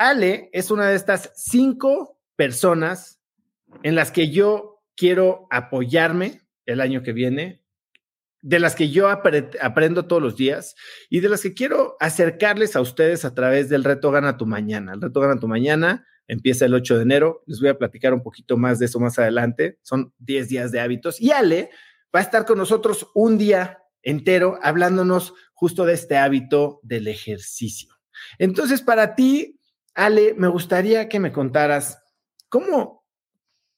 Ale es una de estas cinco personas en las que yo quiero apoyarme el año que viene, de las que yo aprendo todos los días y de las que quiero acercarles a ustedes a través del reto Gana tu Mañana. El reto Gana tu Mañana empieza el 8 de enero. Les voy a platicar un poquito más de eso más adelante. Son 10 días de hábitos. Y Ale va a estar con nosotros un día entero hablándonos justo de este hábito del ejercicio. Entonces, para ti, Ale, me gustaría que me contaras cómo,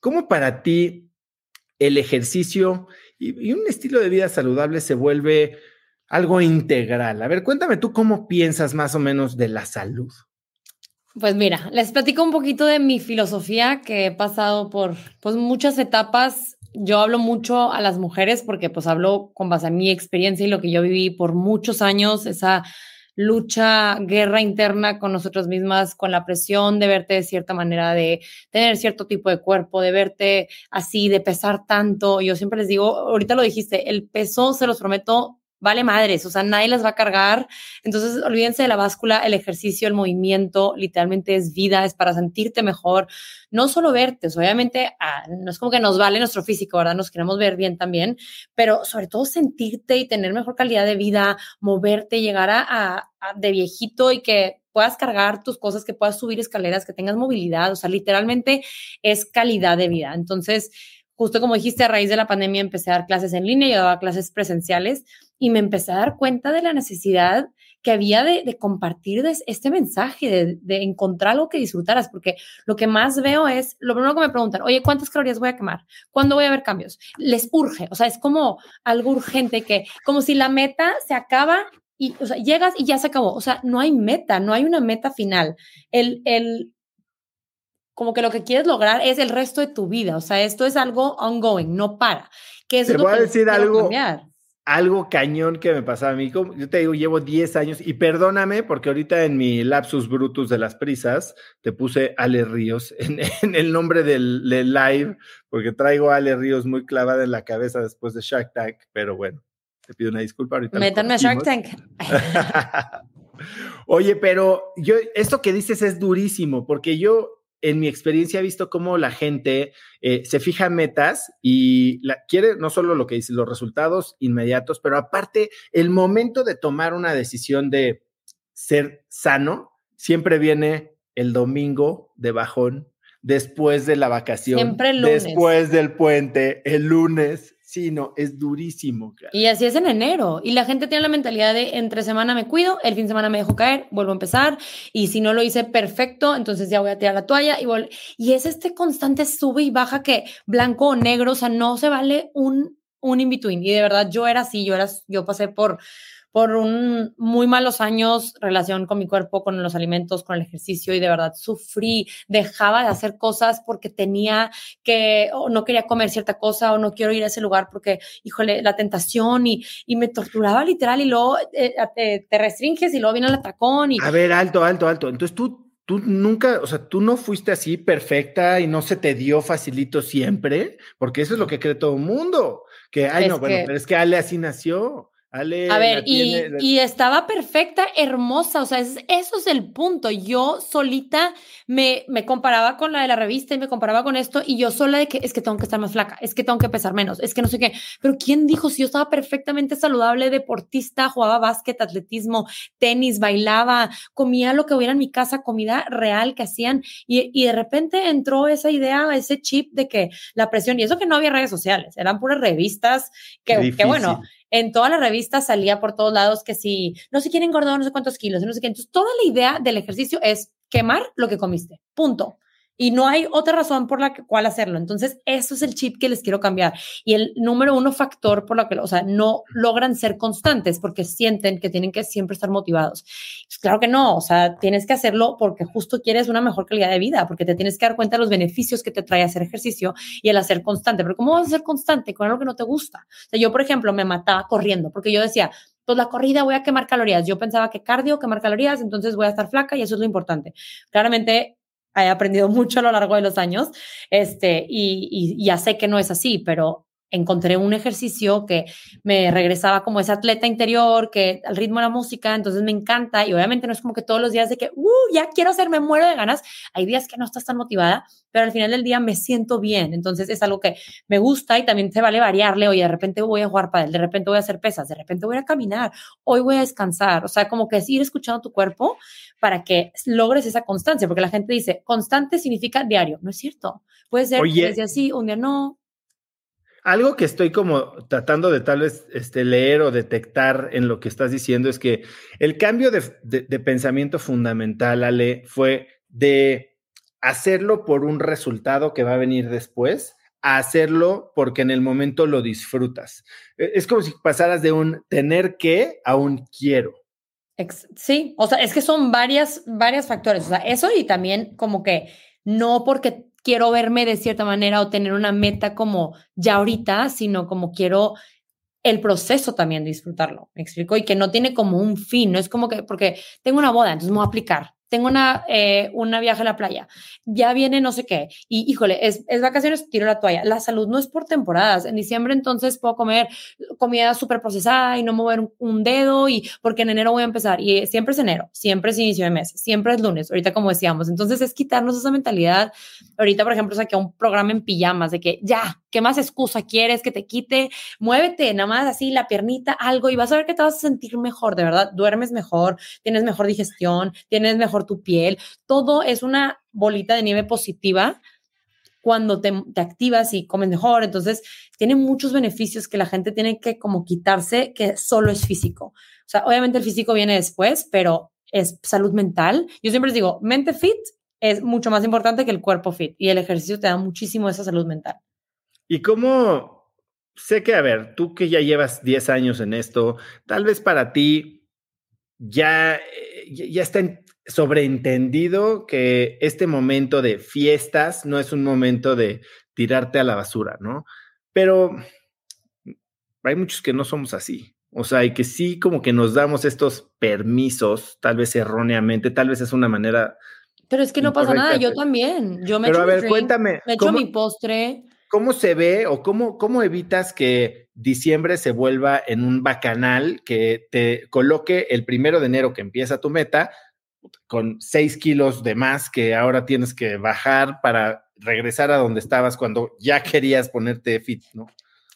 cómo para ti el ejercicio y, un estilo de vida saludable se vuelve algo integral. A ver, cuéntame tú cómo piensas más o menos de la salud. Pues mira, les platico un poquito de mi filosofía que he pasado por pues, muchas etapas. Yo hablo mucho a las mujeres porque pues hablo con base a mi experiencia y lo que yo viví por muchos años, esa lucha, guerra interna con nosotros mismas, con la presión de verte de cierta manera, de tener cierto tipo de cuerpo, de verte así, de pesar tanto. Yo siempre les digo, ahorita lo dijiste, el peso, se los prometo, vale madres, o sea, nadie las va a cargar. Entonces, olvídense de la báscula, el ejercicio, el movimiento, literalmente es vida, es para sentirte mejor, no solo verte, obviamente ah, no es como que nos vale nuestro físico, ¿verdad? Nos queremos ver bien también, pero sobre todo sentirte y tener mejor calidad de vida, moverte, llegar a, de viejito y que puedas cargar tus cosas, que puedas subir escaleras, que tengas movilidad, o sea, literalmente es calidad de vida. Entonces, justo como dijiste, a raíz de la pandemia empecé a dar clases en línea, yo daba clases presenciales y me empecé a dar cuenta de la necesidad que había de, compartir este mensaje, de, encontrar algo que disfrutaras, porque lo que más veo es, lo primero que me preguntan, oye, ¿cuántas calorías voy a quemar? ¿Cuándo voy a ver cambios? Les urge, o sea, es como algo urgente que, como si la meta se acaba y, o llegas y ya se acabó, o sea, no hay meta, no hay una meta final. El, el, como que lo que quieres lograr es el resto de tu vida. O sea, esto es algo ongoing, no para. ¿Qué es Te voy a decir algo, algo cañón que me pasaba a mí. Yo te digo, llevo 10 años y perdóname porque ahorita en mi lapsus brutus de las prisas te puse Ale Ríos en, el nombre del, live porque traigo a Ale Ríos muy clavada en la cabeza después de Shark Tank, pero bueno, te pido una disculpa ahorita. Métanme a Shark Tank. Oye, pero yo, esto que dices es durísimo porque yo en mi experiencia he visto cómo la gente eh, se fija metas y quiere no solo lo que dice, los resultados inmediatos, pero aparte el momento de tomar una decisión de ser sano, siempre viene el domingo de bajón, después de la vacación, después del puente, el lunes, Sí, no, es durísimo. Y así es en enero. Y la gente tiene la mentalidad de entre semana me cuido, el fin de semana me dejo caer, vuelvo a empezar. Y si no lo hice perfecto, entonces ya voy a tirar la toalla. Y, y es este constante sube y baja que blanco o negro, o sea, no se vale un, un in-between. Y de verdad yo era así, yo, era, yo pasé por por un muy malos años relación con mi cuerpo, con los alimentos, con el ejercicio y de verdad sufrí, dejaba de hacer cosas porque tenía que o no quería comer cierta cosa o no quiero ir a ese lugar porque, híjole, la tentación y, y me torturaba literal y luego eh, te, te, restringes y luego viene el atacón. Y... A ver, alto, alto, alto. Entonces tú, tú nunca, o sea, tú no fuiste así perfecta y no se te dio facilito siempre, porque eso es lo que cree todo el mundo. Que, ay, no, bueno, pero es que Ale así nació a ver, y, estaba perfecta, hermosa, o sea, eso es el punto. Yo solita me, me comparaba con la de la revista y me comparaba con esto y yo sola de que es que tengo que estar más flaca, es que tengo que pesar menos, es que no sé qué. Pero ¿quién dijo si yo estaba perfectamente saludable, deportista, jugaba básquet, atletismo, tenis, bailaba, comía lo que hubiera en mi casa, comida real que hacían y, y de repente entró esa idea, ese chip de que la presión, y eso que no había redes sociales, eran puras revistas que, que bueno en todas las revistas salía por todos lados que si no se quiere engordar no sé cuántos kilos, no sé qué. Entonces, toda la idea del ejercicio es quemar lo que comiste. Punto y no hay otra razón por la cual hacerlo. Entonces, eso es el chip que les quiero cambiar. Y el número uno factor por lo que, o sea, no logran ser constantes porque sienten que tienen que siempre estar motivados. Pues claro que no, o sea, tienes que hacerlo porque justo quieres una mejor calidad de vida, porque te tienes que dar cuenta de los beneficios que te trae hacer ejercicio y el hacer constante. Pero ¿cómo vas a ser constante con algo que no te gusta? O sea, yo, por ejemplo, me mataba corriendo porque yo decía, pues la corrida voy a quemar calorías. Yo pensaba que cardio, quemar calorías, entonces voy a estar flaca y eso es lo importante. Claramente he aprendido mucho a lo largo de los años, este, y, ya sé que no es así, pero encontré un ejercicio que me regresaba como ese atleta interior, que al ritmo de la música, entonces me encanta y obviamente no es como que todos los días de que, uh, ya quiero hacer, me muero de ganas, hay días que no estás tan motivada, pero al final del día me siento bien, entonces es algo que me gusta y también se vale variarle, oye, de repente voy a jugar para él, de repente voy a hacer pesas, de repente voy a caminar, hoy voy a descansar, o sea, como que es ir escuchando tu cuerpo para que logres esa constancia, porque la gente dice, constante significa diario, no es cierto, puede ser un día sí, un día no, algo que estoy como tratando de tal vez este, leer o detectar en lo que estás diciendo es que el cambio de, pensamiento fundamental, Ale, fue de hacerlo por un resultado que va a venir después a hacerlo porque en el momento lo disfrutas. E, es como si pasaras de un tener que a un quiero. Sí, o sea, es que son varias, varias factores. O sea, eso y también como que no porque quiero verme de cierta manera o tener una meta como ya ahorita, sino como quiero el proceso también disfrutarlo, me explico, y que no tiene como un fin, no es como que, porque tengo una boda, entonces me voy a aplicar, tengo una, eh, una viaje a la playa, ya viene no sé qué, y híjole, es, es, vacaciones, tiro la toalla. La salud no es por temporadas. En diciembre entonces puedo comer comida súper procesada y no mover un, dedo, y porque en enero voy a empezar, y siempre es enero, siempre es inicio de mes, siempre es lunes, ahorita como decíamos. Entonces es quitarnos esa mentalidad. Ahorita, por ejemplo, saqué un programa en pijamas de que ya, ¿qué más excusa quieres que te quite? Muévete, nada más así la piernita, algo, y vas a ver que te vas a sentir mejor, de verdad, duermes mejor, tienes mejor digestión, tienes mejor tu piel, todo es una bolita de nieve positiva cuando te, activas y comes mejor. Entonces, tiene muchos beneficios que la gente tiene que como quitarse, que solo es físico. O sea, obviamente el físico viene después, pero es salud mental. Yo siempre les digo, mente fit es mucho más importante que el cuerpo fit y el ejercicio te da muchísimo esa salud mental. ¿Y cómo? Sé que, a ver, tú que ya llevas 10 años en esto, tal vez para ti ya, eh, ya está en, sobreentendido que este momento de fiestas no es un momento de tirarte a la basura, ¿no? Pero hay muchos que no somos así. O sea, y que sí como que nos damos estos permisos, tal vez erróneamente, tal vez es una manera... Pero es que no pasa nada, yo también. Yo me Pero a ver, cuéntame. Me echo mi postre. ¿Cómo se ve o cómo, cómo evitas que diciembre se vuelva en un bacanal que te coloque el primero de enero que empieza tu meta con seis kilos de más que ahora tienes que bajar para regresar a donde estabas cuando ya querías ponerte fit, ¿no?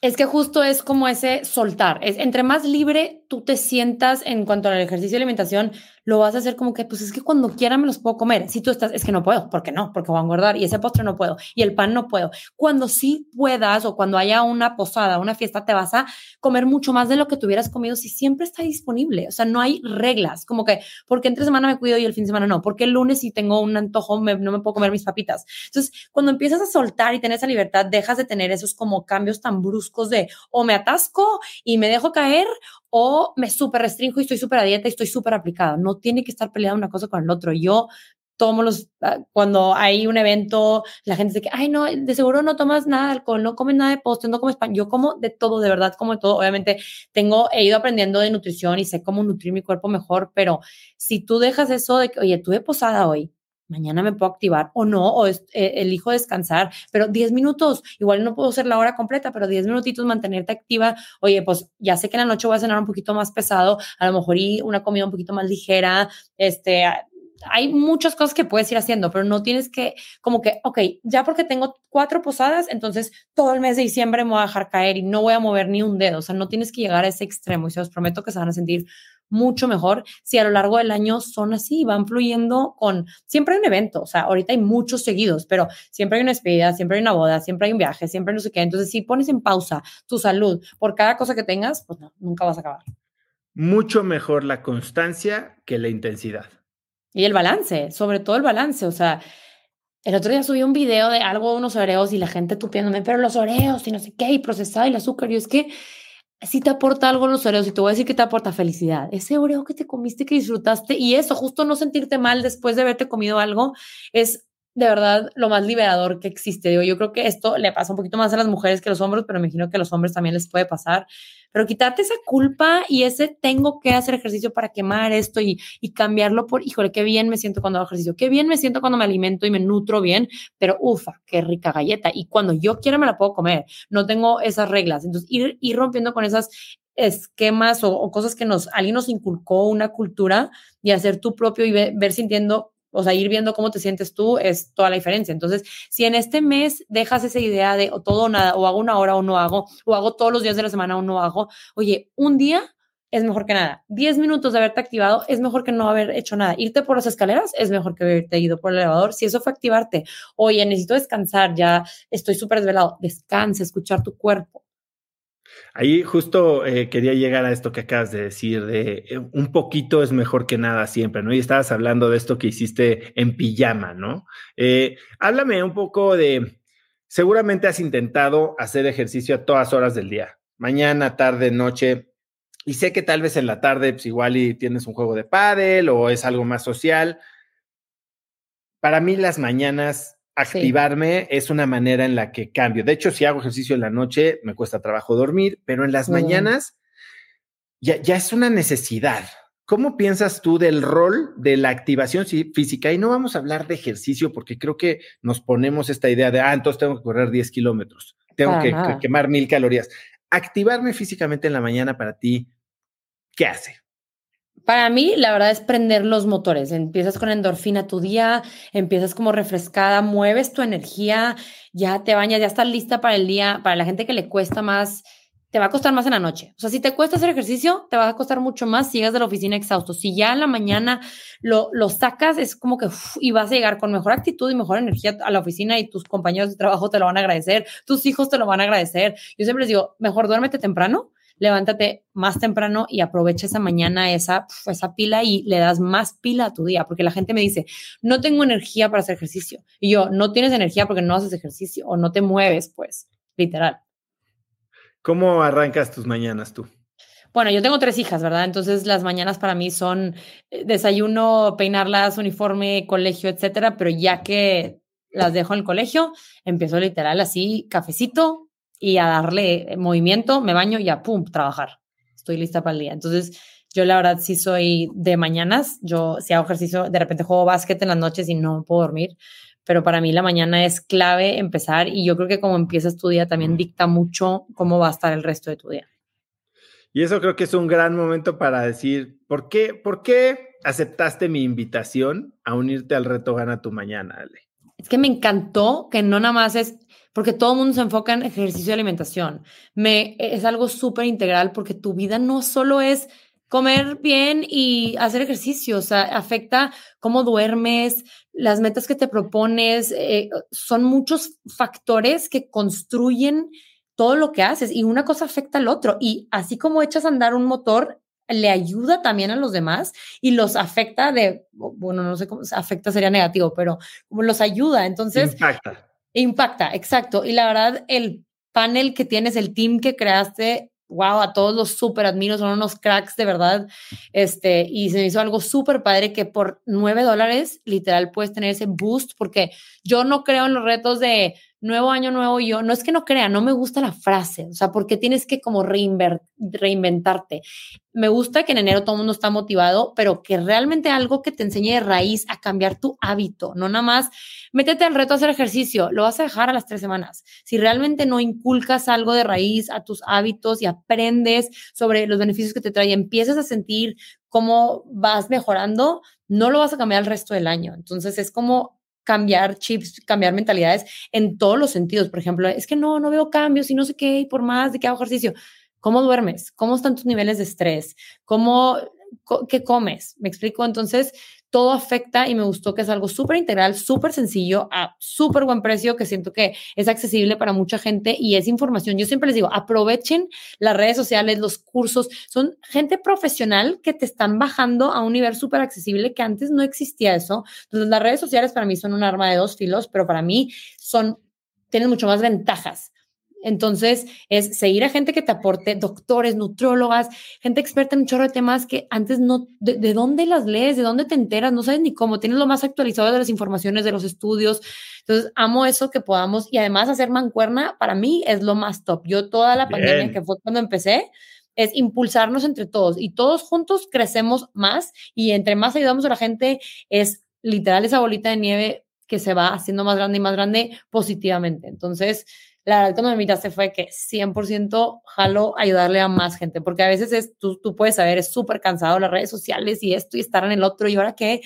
Es que justo es como ese soltar. Es, entre más libre tú te sientas en cuanto al ejercicio y alimentación, lo vas a hacer como que, pues es que cuando quiera me los puedo comer. Si tú estás, es que no puedo, ¿por qué no? Porque voy a engordar y ese postre no puedo y el pan no puedo. Cuando sí puedas o cuando haya una posada, una fiesta, te vas a comer mucho más de lo que tuvieras comido si siempre está disponible. O sea, no hay reglas, como que, porque entre semana me cuido y el fin de semana no, porque el lunes si tengo un antojo no me puedo comer mis papitas. Entonces, cuando empiezas a soltar y tener esa libertad, dejas de tener esos como cambios tan bruscos de o me atasco y me dejo caer o me súper restringo y estoy súper a dieta y estoy súper aplicada. No tiene que estar peleada una cosa con el otro. Yo tomo los, ah, cuando hay un evento, la gente dice que, ay, no, de seguro no tomas nada de alcohol, no comes nada de postre, no comes pan. Yo como de todo, de verdad, como de todo. Obviamente, tengo, he ido aprendiendo de nutrición y sé cómo nutrir mi cuerpo mejor, pero si tú dejas eso de que, oye, tuve posada hoy, mañana me puedo activar o no, o eh, elijo descansar, pero 10 minutos, igual no puedo ser la hora completa, pero 10 minutitos mantenerte activa, oye, pues ya sé que en la noche voy a cenar un poquito más pesado, a lo mejor y una comida un poquito más ligera, este, hay muchas cosas que puedes ir haciendo, pero no tienes que, como que, ok, ya porque tengo cuatro posadas, entonces todo el mes de diciembre me voy a dejar caer y no voy a mover ni un dedo, o sea, no tienes que llegar a ese extremo y se os prometo que se van a sentir mucho mejor si a lo largo del año son así, van fluyendo con, siempre hay un evento, o sea, ahorita hay muchos seguidos, pero siempre hay una despedida, siempre hay una boda, siempre hay un viaje, siempre no sé qué. Entonces, si pones en pausa tu salud por cada cosa que tengas, pues no, nunca vas a acabar. Mucho mejor la constancia que la intensidad. Y el balance, sobre todo el balance, o sea, el otro día subí un video de algo unos oreos y la gente tupiéndome, pero los oreos y no sé qué, y procesado y el azúcar, y es que si te aporta algo los oreos y te voy a decir que te aporta felicidad. Ese oreo que te comiste, que disfrutaste y eso, justo no sentirte mal después de haberte comido algo, es de verdad lo más liberador que existe. Digo, yo creo que esto le pasa un poquito más a las mujeres que a los hombres, pero me imagino que a los hombres también les puede pasar. Pero quitarte esa culpa y ese tengo que hacer ejercicio para quemar esto y, y cambiarlo por, híjole, qué bien me siento cuando hago ejercicio, qué bien me siento cuando me alimento y me nutro bien, pero ufa, qué rica galleta. Y cuando yo quiera me la puedo comer. No tengo esas reglas. Entonces, ir, ir rompiendo con esas esquemas o, cosas que nos, alguien nos inculcó una cultura y hacer tu propio y ver sintiendo o sea, ir viendo cómo te sientes tú es toda la diferencia. Entonces, si en este mes dejas esa idea de o todo o nada, o hago una hora o no hago, o hago todos los días de la semana o no hago, oye, un día es mejor que nada. Diez minutos de haberte activado es mejor que no haber hecho nada. Irte por las escaleras es mejor que haberte ido por el elevador. Si eso fue activarte, oye, necesito descansar, ya estoy súper desvelado, descansa, escuchar tu cuerpo. Ahí justo eh, quería llegar a esto que acabas de decir, de eh, un poquito es mejor que nada siempre, ¿no? Y estabas hablando de esto que hiciste en pijama, ¿no? Eh, háblame un poco de, seguramente has intentado hacer ejercicio a todas horas del día, mañana, tarde, noche, y sé que tal vez en la tarde, pues igual y tienes un juego de pádel o es algo más social. Para mí las mañanas activarme es una manera en la que cambio. De hecho, si hago ejercicio en la noche, me cuesta trabajo dormir, pero en las mañanas ya, ya es una necesidad. ¿Cómo piensas tú del rol de la activación física? Y no vamos a hablar de ejercicio porque creo que nos ponemos esta idea de, ah, entonces tengo que correr 10 kilómetros, tengo que, que, quemar mil calorías. Activarme físicamente en la mañana para ti, ¿qué hace? Para mí, la verdad es prender los motores. Empiezas con endorfina tu día, empiezas como refrescada, mueves tu energía, ya te bañas, ya estás lista para el día. Para la gente que le cuesta más, te va a costar más en la noche. O sea, si te cuesta hacer ejercicio, te va a costar mucho más si llegas de la oficina exhausto. Si ya en la mañana lo, lo sacas, es como que y vas a llegar con mejor actitud y mejor energía a la oficina y tus compañeros de trabajo te lo van a agradecer, tus hijos te lo van a agradecer. Yo siempre les digo, mejor duérmete temprano levántate más temprano y aprovecha esa mañana, esa, esa pila y le das más pila a tu día, porque la gente me dice, no tengo energía para hacer ejercicio. Y yo, no tienes energía porque no haces ejercicio o no te mueves, pues, literal. ¿Cómo arrancas tus mañanas tú? Bueno, yo tengo tres hijas, ¿verdad? Entonces las mañanas para mí son eh, desayuno, peinarlas, uniforme, colegio, etcétera, pero ya que las dejo en el colegio, empiezo literal así, cafecito, y a darle movimiento, me baño y a pum, trabajar. Estoy lista para el día. Entonces, yo la verdad sí soy de mañanas. Yo si hago ejercicio, de repente juego básquet en las noches y no puedo dormir. Pero para mí la mañana es clave empezar y yo creo que como empiezas tu día también dicta mucho cómo va a estar el resto de tu día. Y eso creo que es un gran momento para decir, ¿por qué, por qué aceptaste mi invitación a unirte al reto Gana tu Mañana, Ale? Es que me encantó que no nada más es porque todo el mundo se enfoca en ejercicio y alimentación. Me, es algo súper integral porque tu vida no solo es comer bien y hacer ejercicio, o sea, afecta cómo duermes, las metas que te propones, eh, son muchos factores que construyen todo lo que haces y una cosa afecta al otro. Y así como echas a andar un motor, le ayuda también a los demás y los afecta de, bueno, no sé cómo, afecta sería negativo, pero los ayuda, entonces... Impacta Impacta, exacto. Y la verdad, el panel que tienes, el team que creaste, wow, a todos los súper admiro, son unos cracks de verdad. Este, y se me hizo algo súper padre que por nueve dólares, literal, puedes tener ese boost, porque yo no creo en los retos de nuevo año, nuevo yo. No es que no crea, no me gusta la frase, o sea, porque tienes que como reinventarte. Me gusta que en enero todo el mundo está motivado, pero que realmente algo que te enseñe de raíz a cambiar tu hábito, no nada más métete al reto a hacer ejercicio, lo vas a dejar a las tres semanas. Si realmente no inculcas algo de raíz a tus hábitos y aprendes sobre los beneficios que te trae, empiezas a sentir cómo vas mejorando, no lo vas a cambiar el resto del año. Entonces es como cambiar chips, cambiar mentalidades en todos los sentidos. Por ejemplo, es que no, no veo cambios y no sé qué, y por más de que hago ejercicio. ¿Cómo duermes? ¿Cómo están tus niveles de estrés? ¿Cómo, qué comes? ¿Me explico? Entonces, todo afecta y me gustó que es algo súper integral, súper sencillo, a súper buen precio, que siento que es accesible para mucha gente y es información. Yo siempre les digo, aprovechen las redes sociales, los cursos, son gente profesional que te están bajando a un nivel súper accesible que antes no existía eso. Entonces, las redes sociales para mí son un arma de dos filos, pero para mí son, tienen mucho más ventajas Entonces, es seguir a gente que te aporte, doctores, nutrólogas, gente experta en un chorro de temas que antes no, de, dónde las lees? ¿De dónde te enteras? No sabes ni cómo, tienes lo más actualizado de las informaciones, de los estudios. Entonces, amo eso que podamos, y además hacer mancuerna, para mí es lo más top. Yo toda la pandemia, que fue cuando empecé, es impulsarnos entre todos y todos juntos crecemos más y entre más ayudamos a la gente es literal esa bolita de nieve que se va haciendo más grande y más grande positivamente. Entonces, la verdad cuando me invitaste fue que 100% jalo ayudarle a más gente, porque a veces es, tú, tú puedes saber, es súper cansado las redes sociales y esto y estar en el otro y ahora qué.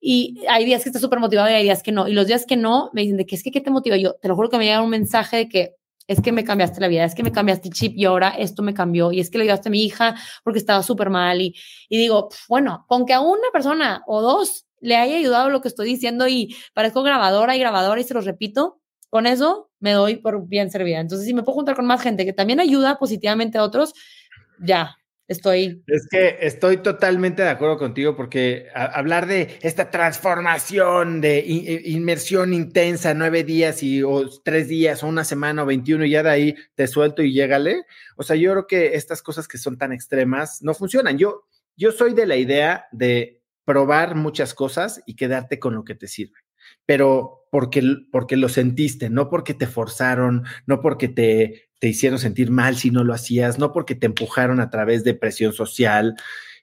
Y hay días que estás súper motivado y hay días que no. Y los días que no, me dicen de que es que qué te motiva. Yo te lo juro que me llega un mensaje de que es que me cambiaste la vida, es que me cambiaste el chip y ahora esto me cambió y es que le ayudaste a mi hija porque estaba súper mal y, y digo, bueno, con que a una persona o dos le haya ayudado lo que estoy diciendo y parezco grabadora y grabadora y se lo repito, con eso me doy por bien servida. Entonces, si me puedo juntar con más gente que también ayuda positivamente a otros, ya, estoy. Es que estoy totalmente de acuerdo contigo porque hablar de esta transformación de inmersión intensa, nueve días y o tres días o una semana o veintiuno y ya de ahí te suelto y llégale. O sea, yo creo que estas cosas que son tan extremas no funcionan. Yo, yo soy de la idea de probar muchas cosas y quedarte con lo que te sirve pero porque, porque lo sentiste, no porque te forzaron, no porque te, te hicieron sentir mal si no lo hacías, no porque te empujaron a través de presión social.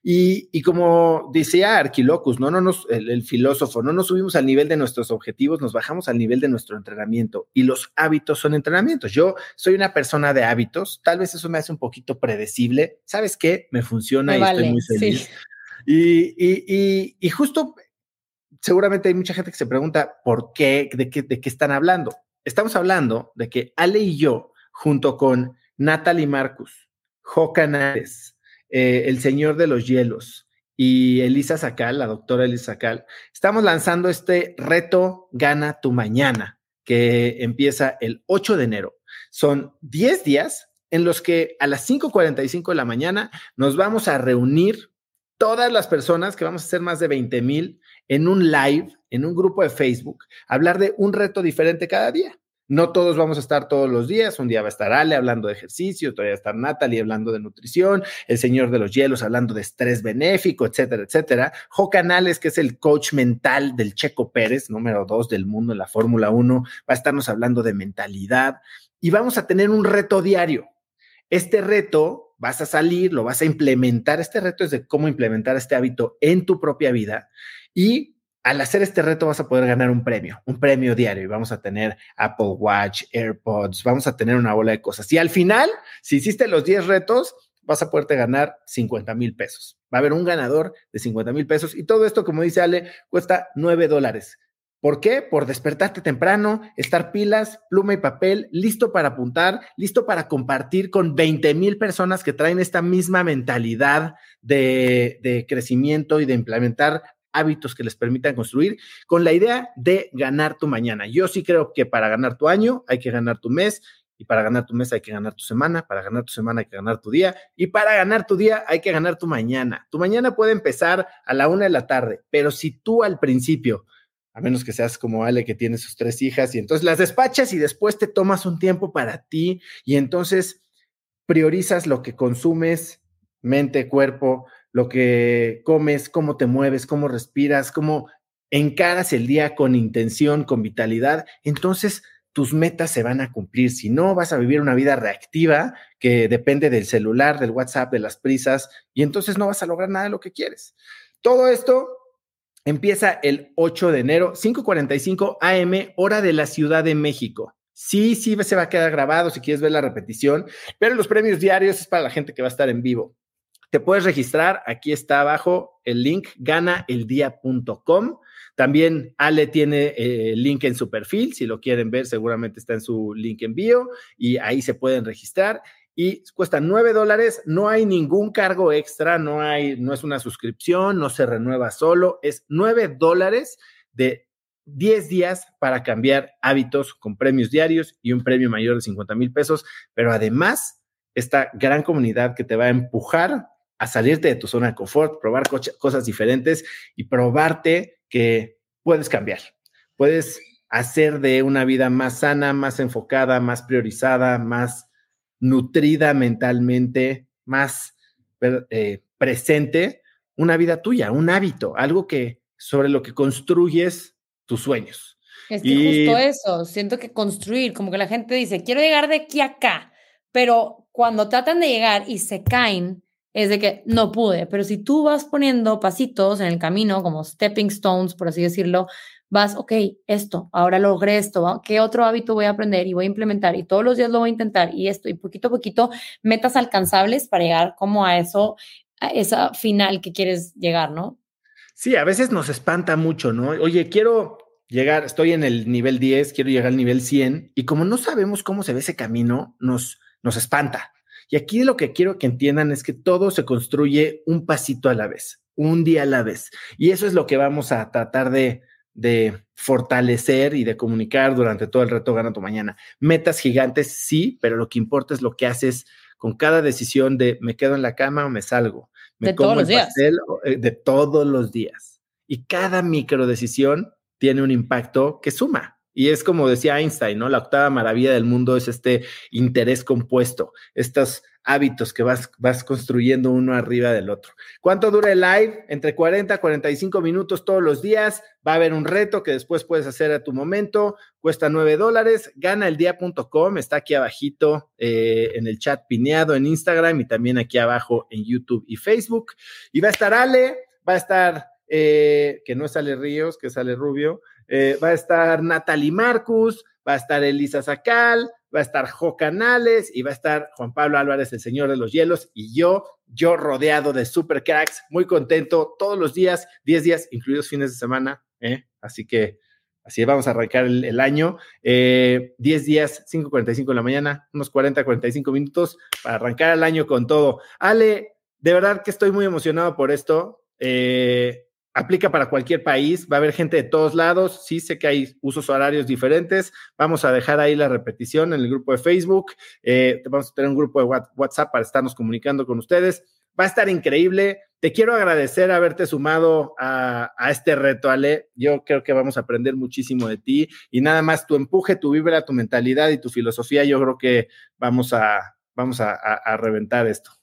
Y, y como decía Arquilocus, ¿no? No nos, el, filósofo, no nos subimos al nivel de nuestros objetivos, nos bajamos al nivel de nuestro entrenamiento. Y los hábitos son entrenamientos. Yo soy una persona de hábitos, tal vez eso me hace un poquito predecible. ¿Sabes qué? Me funciona y estoy muy feliz. Y, y, y, y, justo seguramente hay mucha gente que se pregunta por qué, de qué, de qué están hablando. Estamos hablando de que Ale y yo, junto con Natalie Marcus, Jo Canales, eh, El Señor de los Hielos y Elisa Sacal, la doctora Elisa Sacal, estamos lanzando este reto Gana tu Mañana, que empieza el 8 de enero. Son 10 días en los que a las 5.45 de la mañana nos vamos a reunir todas las personas, que vamos a ser más de 20 mil, en un live, en un grupo de Facebook, hablar de un reto diferente cada día. No todos vamos a estar todos los días. Un día va a estar Ale hablando de ejercicio, otro día va a estar Natalie hablando de nutrición, el señor de los hielos hablando de estrés benéfico, etcétera, etcétera. Jo Canales, que es el coach mental del Checo Pérez, número dos del mundo en la Fórmula 1, va a estarnos hablando de mentalidad y vamos a tener un reto diario. Este reto vas a salir, lo vas a implementar. Este reto es de cómo implementar este hábito en tu propia vida y al hacer este reto vas a poder ganar un premio, un premio diario y vamos a tener Apple Watch, AirPods, vamos a tener una bola de cosas. Y al final, si hiciste los 10 retos, vas a poderte ganar 50 mil pesos. Va a haber un ganador de 50 mil pesos y todo esto, como dice Ale, cuesta 9 dólares. ¿Por qué? Por despertarte temprano, estar pilas, pluma y papel, listo para apuntar, listo para compartir con 20 mil personas que traen esta misma mentalidad de, de, crecimiento y de implementar hábitos que les permitan construir con la idea de ganar tu mañana. Yo sí creo que para ganar tu año hay que ganar tu mes y para ganar tu mes hay que ganar tu semana, para ganar tu semana hay que ganar tu día y para ganar tu día hay que ganar tu mañana. Tu mañana puede empezar a la una de la tarde, pero si tú al principio, a menos que seas como Ale que tiene sus tres hijas y entonces las despachas y después te tomas un tiempo para ti y entonces priorizas lo que consumes, mente, cuerpo, lo que comes, cómo te mueves, cómo respiras, cómo encaras el día con intención, con vitalidad, entonces tus metas se van a cumplir. Si no, vas a vivir una vida reactiva que depende del celular, del WhatsApp, de las prisas, y entonces no vas a lograr nada de lo que quieres. Todo esto empieza el 8 de enero, 5:45 AM, hora de la Ciudad de México. Sí, sí, se va a quedar grabado si quieres ver la repetición, pero los premios diarios es para la gente que va a estar en vivo. Te puedes registrar, aquí está abajo el link, ganaeldia.com. También Ale tiene eh, el link en su perfil, si lo quieren ver, seguramente está en su link en bio y ahí se pueden registrar. Y cuesta nueve dólares, no hay ningún cargo extra, no hay, no es una suscripción, no se renueva solo, es nueve dólares de 10 días para cambiar hábitos con premios diarios y un premio mayor de 50 mil pesos, pero además esta gran comunidad que te va a empujar a salirte de tu zona de confort, probar cosas diferentes y probarte que puedes cambiar. Puedes hacer de una vida más sana, más enfocada, más priorizada, más nutrida mentalmente, más eh, presente, una vida tuya, un hábito, algo que sobre lo que construyes tus sueños. Es que justo eso, siento que construir, como que la gente dice, quiero llegar de aquí a acá, pero cuando tratan de llegar y se caen, es de que no pude, pero si tú vas poniendo pasitos en el camino, como stepping stones, por así decirlo, vas, ok, esto, ahora logré esto, ¿qué otro hábito voy a aprender y voy a implementar? Y todos los días lo voy a intentar y esto, y poquito a poquito, metas alcanzables para llegar como a eso, a esa final que quieres llegar, ¿no? Sí, a veces nos espanta mucho, ¿no? Oye, quiero llegar, estoy en el nivel 10, quiero llegar al nivel 100, y como no sabemos cómo se ve ese camino, nos, nos espanta. Y aquí lo que quiero que entiendan es que todo se construye un pasito a la vez, un día a la vez. Y eso es lo que vamos a tratar de, de fortalecer y de comunicar durante todo el reto Gana tu Mañana. Metas gigantes, sí, pero lo que importa es lo que haces con cada decisión de me quedo en la cama o me salgo. Me de todos los días. Eh, de todos los días. Y cada micro decisión tiene un impacto que suma. Y es como decía Einstein, ¿no? La octava maravilla del mundo es este interés compuesto, estos hábitos que vas, vas construyendo uno arriba del otro. ¿Cuánto dura el live? Entre 40 a 45 minutos todos los días. Va a haber un reto que después puedes hacer a tu momento. Cuesta 9 dólares. Ganaeldía.com. Está aquí abajito eh, en el chat pineado en Instagram y también aquí abajo en YouTube y Facebook. Y va a estar Ale, va a estar, eh, que no es Ale Ríos, que sale Rubio. Eh, va a estar Natalie Marcus, va a estar Elisa Sacal, va a estar Jo Canales y va a estar Juan Pablo Álvarez, el señor de los hielos, y yo, yo rodeado de super cracks, muy contento todos los días, 10 días, incluidos fines de semana, ¿eh? así que así vamos a arrancar el, año, 10 eh, días, 5.45 de la mañana, unos 40, 45 minutos para arrancar el año con todo. Ale, de verdad que estoy muy emocionado por esto. Eh, aplica para cualquier país, va a haber gente de todos lados, sí sé que hay usos horarios diferentes, vamos a dejar ahí la repetición en el grupo de Facebook, eh, vamos a tener un grupo de WhatsApp para estarnos comunicando con ustedes, va a estar increíble, te quiero agradecer haberte sumado a, este reto, Ale, yo creo que vamos a aprender muchísimo de ti y nada más tu empuje, tu vibra, tu mentalidad y tu filosofía, yo creo que vamos a, vamos a reventar esto.